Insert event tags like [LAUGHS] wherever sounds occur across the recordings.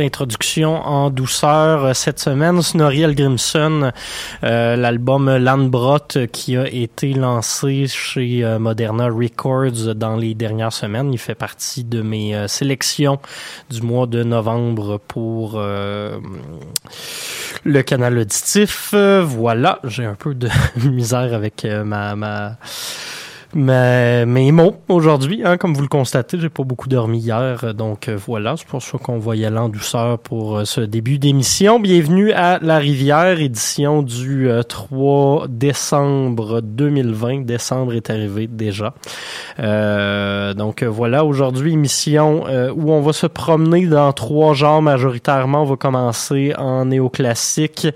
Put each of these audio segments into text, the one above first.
introduction en douceur euh, cette semaine. Snorriel Grimson, euh, l'album Landbrot qui a été lancé chez euh, Moderna Records dans les dernières semaines. Il fait partie de mes sélections du mois de novembre pour le canal auditif. voilà, j'ai un peu de [LAUGHS] misère avec ma, ma mais mes mots aujourd'hui, hein, comme vous le constatez, j'ai pas beaucoup dormi hier, donc euh, voilà, c'est pour ça qu'on va y aller en douceur pour euh, ce début d'émission. Bienvenue à La Rivière, édition du 3 euh, décembre 2020. Décembre est arrivé déjà. donc voilà, aujourd'hui, émission où on va se promener dans trois genres majoritairement. On va commencer en néoclassique,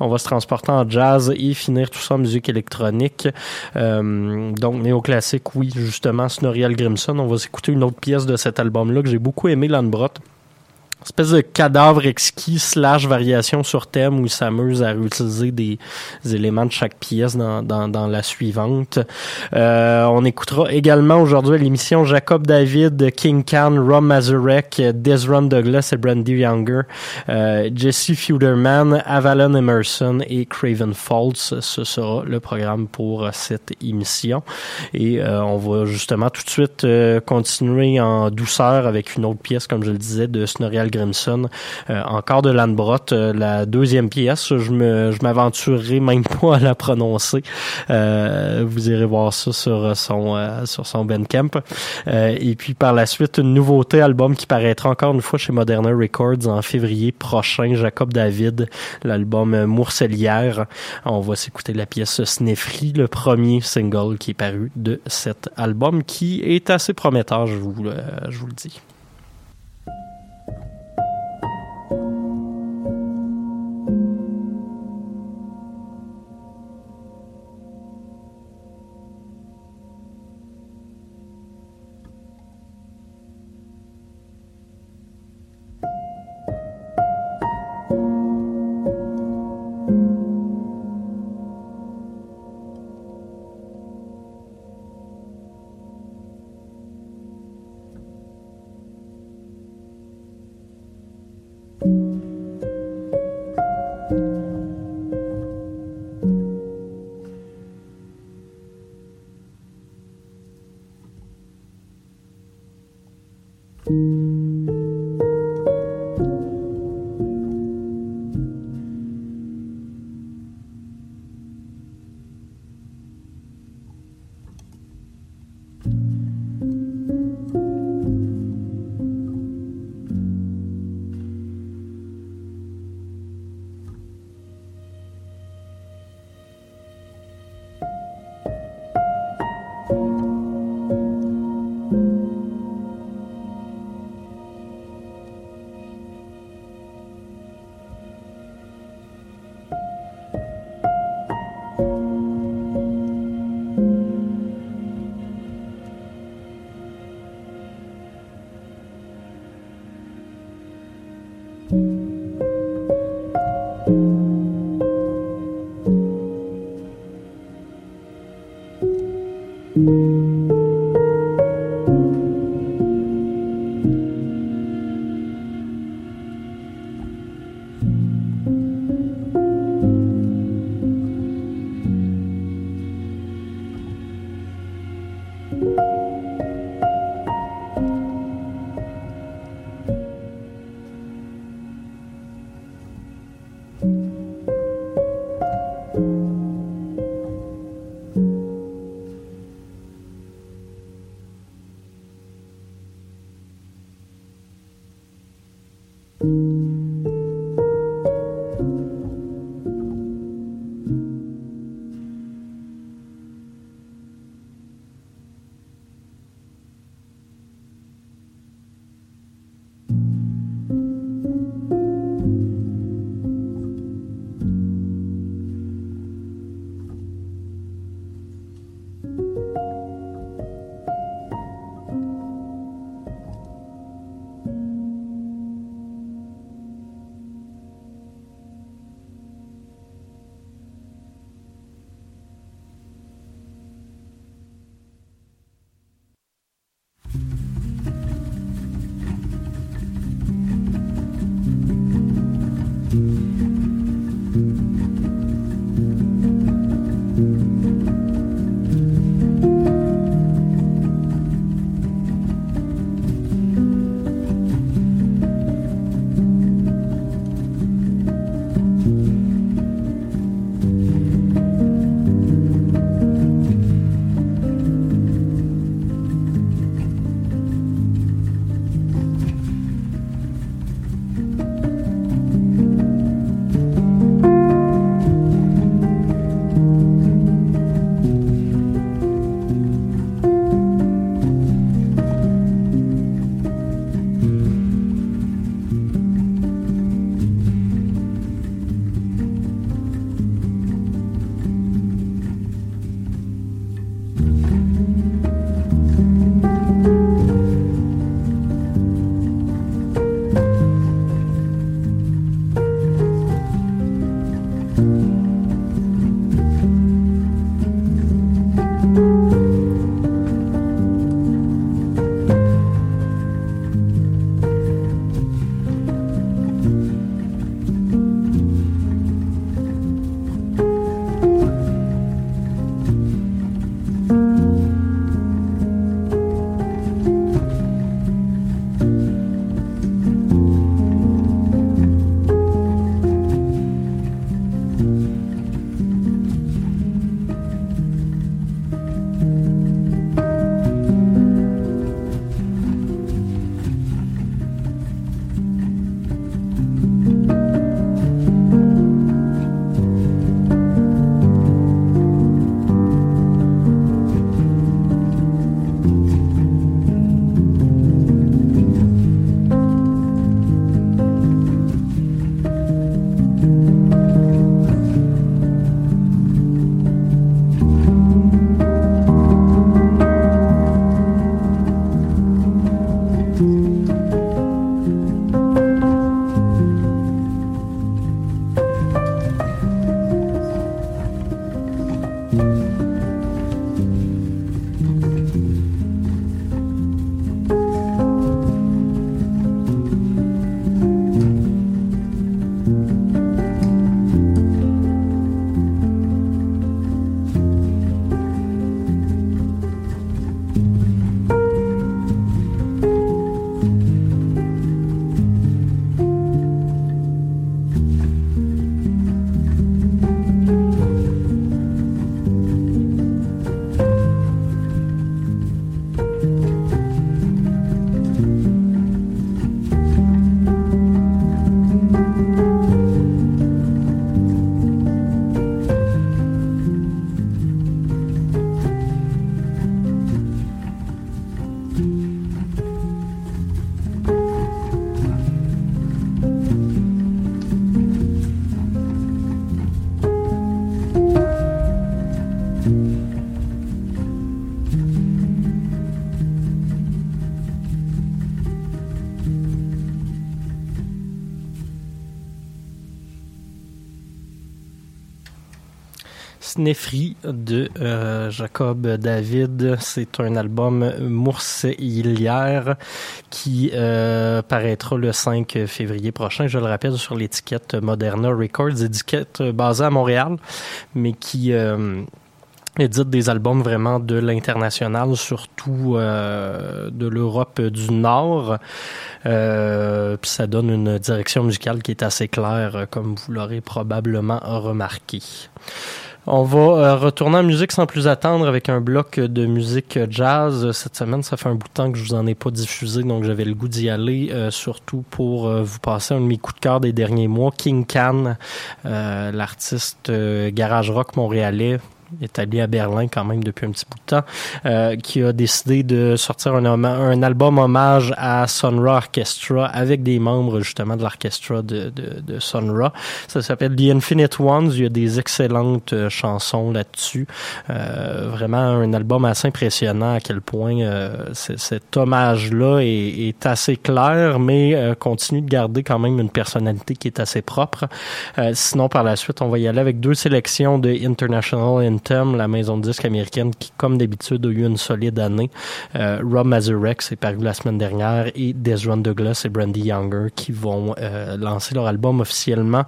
on va se transporter en jazz et finir tout ça en musique électronique. donc néo classique, oui, justement, Snorriel Grimson. On va écouter une autre pièce de cet album-là que j'ai beaucoup aimé, Landbrot. Espèce de cadavre exquis slash variation sur thème où il s'amuse à réutiliser des, éléments de chaque pièce dans, dans, dans la suivante. Euh, on écoutera également aujourd'hui l'émission Jacob David, King Khan, Rom Mazurek, Desron Douglas et Brandy Younger, euh, Jesse Feuderman, Avalon Emerson et Craven Falls. Ce sera le programme pour cette émission. Et euh, on va justement tout de suite euh, continuer en douceur avec une autre pièce, comme je le disais, de Snorrial Grimson, euh, encore de Landbrot, euh, la deuxième pièce. Je me, je m'aventurerai même [LAUGHS] pas à la prononcer. Euh, vous irez voir ça sur son, sur son Bandcamp. et puis par la suite, une nouveauté album qui paraîtra encore une fois chez Moderna Records en février prochain. Jacob David, l'album Mourcelière. On va s'écouter la pièce Sneffry, le premier single qui est paru de cet album, qui est assez prometteur, je vous, je vous le dis. Snefri de euh, Jacob David. C'est un album mourseillière qui euh, paraîtra le 5 février prochain. Je le rappelle sur l'étiquette Moderna Records, étiquette basée à Montréal, mais qui édite des albums vraiment de l'international, surtout euh, de l'Europe du Nord. Euh, puis ça donne une direction musicale qui est assez claire, comme vous l'aurez probablement remarqué. On va euh, retourner en musique sans plus attendre avec un bloc de musique jazz. Cette semaine, ça fait un bout de temps que je vous en ai pas diffusé, donc j'avais le goût d'y aller, euh, surtout pour euh, vous passer un de mes coups de cœur des derniers mois. King Can, l'artiste garage rock montréalais, établi à Berlin quand même depuis un petit bout de temps, euh, qui a décidé de sortir un, un, album hommage à Sonra Orchestra avec des membres justement de l'orchestra de, de, de Sonra. Ça s'appelle The Infinite Ones. Il y a des excellentes euh, chansons là-dessus. Euh, vraiment un album assez impressionnant à quel point euh, cet hommage-là est, est, assez clair, mais euh, continue de garder quand même une personnalité qui est assez propre. sinon, par la suite, on va y aller avec deux sélections de International la maison de disques américaine qui, comme d'habitude, a eu une solide année. Euh, Rob Mazurek s'est paru la semaine dernière et Desron Douglas et Brandy Younger qui vont euh, lancer leur album officiellement.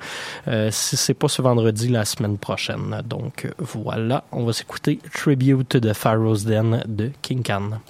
Euh, si c'est pas ce vendredi, la semaine prochaine. Donc voilà, on va s'écouter Tribute de Pharaoh's Den de King Khan.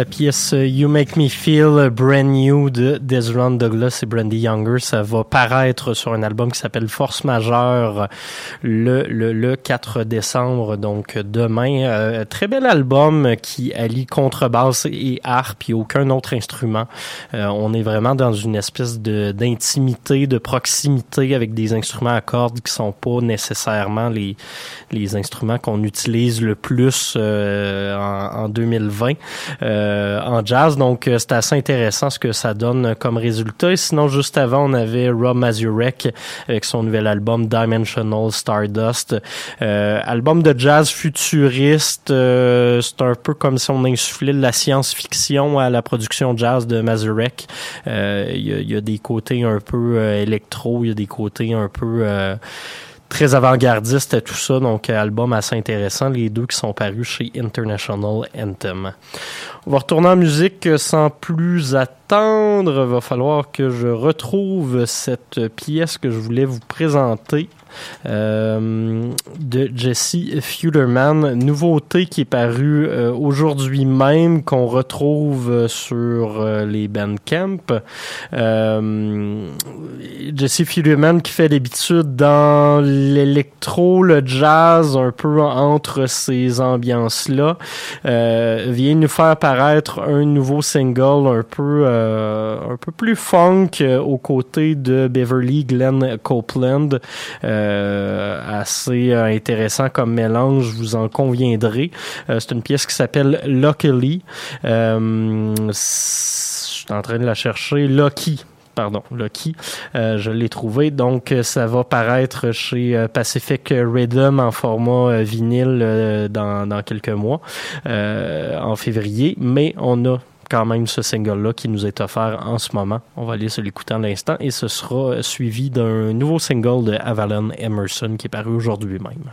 La pièce You Make Me Feel Brand New de Desron Douglas et Brandy Younger, ça va paraître sur un album qui s'appelle Force Majeure le, le, le 4 décembre, donc demain. Euh, très bel album qui allie contrebasse et harpe et aucun autre instrument. Euh, on est vraiment dans une espèce de d'intimité, de proximité avec des instruments à cordes qui sont pas nécessairement les, les instruments qu'on utilise le plus euh, en, en 2020. Euh, en jazz. Donc, euh, c'est assez intéressant ce que ça donne comme résultat. Et sinon, juste avant, on avait Rob Mazurek avec son nouvel album Dimensional Stardust. Euh, album de jazz futuriste. c'est un peu comme si on insufflait de la science-fiction à la production jazz de Mazurek. Il y, y, a des côtés un peu électro, il y a des côtés un peu très avant-gardiste tout ça, donc album assez intéressant, les deux qui sont parus chez International Anthem. On va retourner en musique sans plus attendre, va falloir que je retrouve cette pièce que je voulais vous présenter. Euh, de Jesse Fuderman. Nouveauté qui est parue euh, aujourd'hui même, qu'on retrouve sur euh, les Bandcamp. Jesse Fuderman qui fait l'habitude dans l'électro, le jazz, un peu entre ces ambiances-là, vient nous faire paraître un nouveau single un peu, un peu plus funk aux côtés de Beverly Glenn Copeland. Euh, assez euh, intéressant comme mélange, vous en conviendrez. Euh, c'est une pièce qui s'appelle Luckily. je suis en train de la chercher. Lucky pardon, Lucky. je l'ai trouvé. Donc, ça va paraître chez Pacific Rhythm en format vinyle dans, dans, quelques mois, en février. Mais on a quand même ce single-là qui nous est offert en ce moment. On va aller se l'écouter en l'instant et ce sera suivi d'un nouveau single de Avalon Emerson qui est paru aujourd'hui même.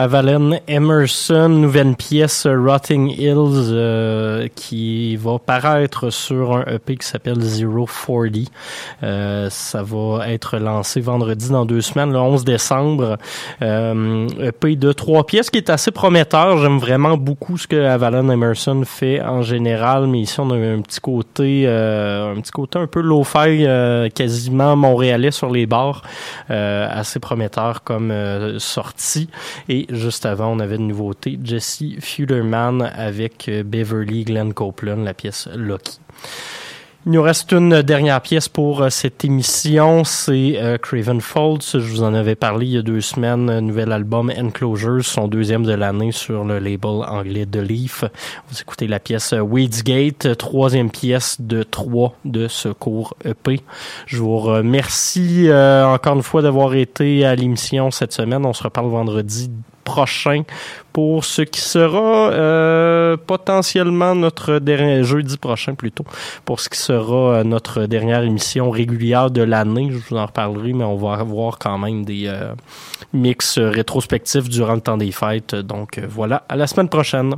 Avalon Emerson, nouvelle pièce Rotting Hills euh, qui va paraître sur un EP qui s'appelle 040. Euh, ça va être lancé vendredi dans deux semaines, le 11 décembre. Euh, EP de trois pièces qui est assez prometteur. J'aime vraiment beaucoup ce que Avalon Emerson fait en général, mais ici on a un petit côté, euh, un petit côté un peu low-fi, euh, quasiment montréalais sur les bars, assez prometteur comme sortie. Et juste avant, on avait une nouveauté, Jesse Fuderman avec euh, Beverly Glenn Copeland, la pièce Lucky. Il nous reste une dernière pièce pour euh, cette émission, c'est euh, Craven Folds. Je vous en avais parlé il y a deux semaines. Nouvel album Enclosures, son deuxième de l'année sur le label anglais The Leaf. Vous écoutez la pièce Weedsgate, troisième pièce de trois de ce cours EP. Je vous remercie encore une fois d'avoir été à l'émission cette semaine. On se reparle vendredi prochain pour ce qui sera euh, potentiellement notre dernier jeudi prochain plutôt pour ce qui sera euh, notre dernière émission régulière de l'année. Je vous en reparlerai, mais on va avoir quand même des euh, mix rétrospectifs durant le temps des fêtes. Donc voilà, à la semaine prochaine.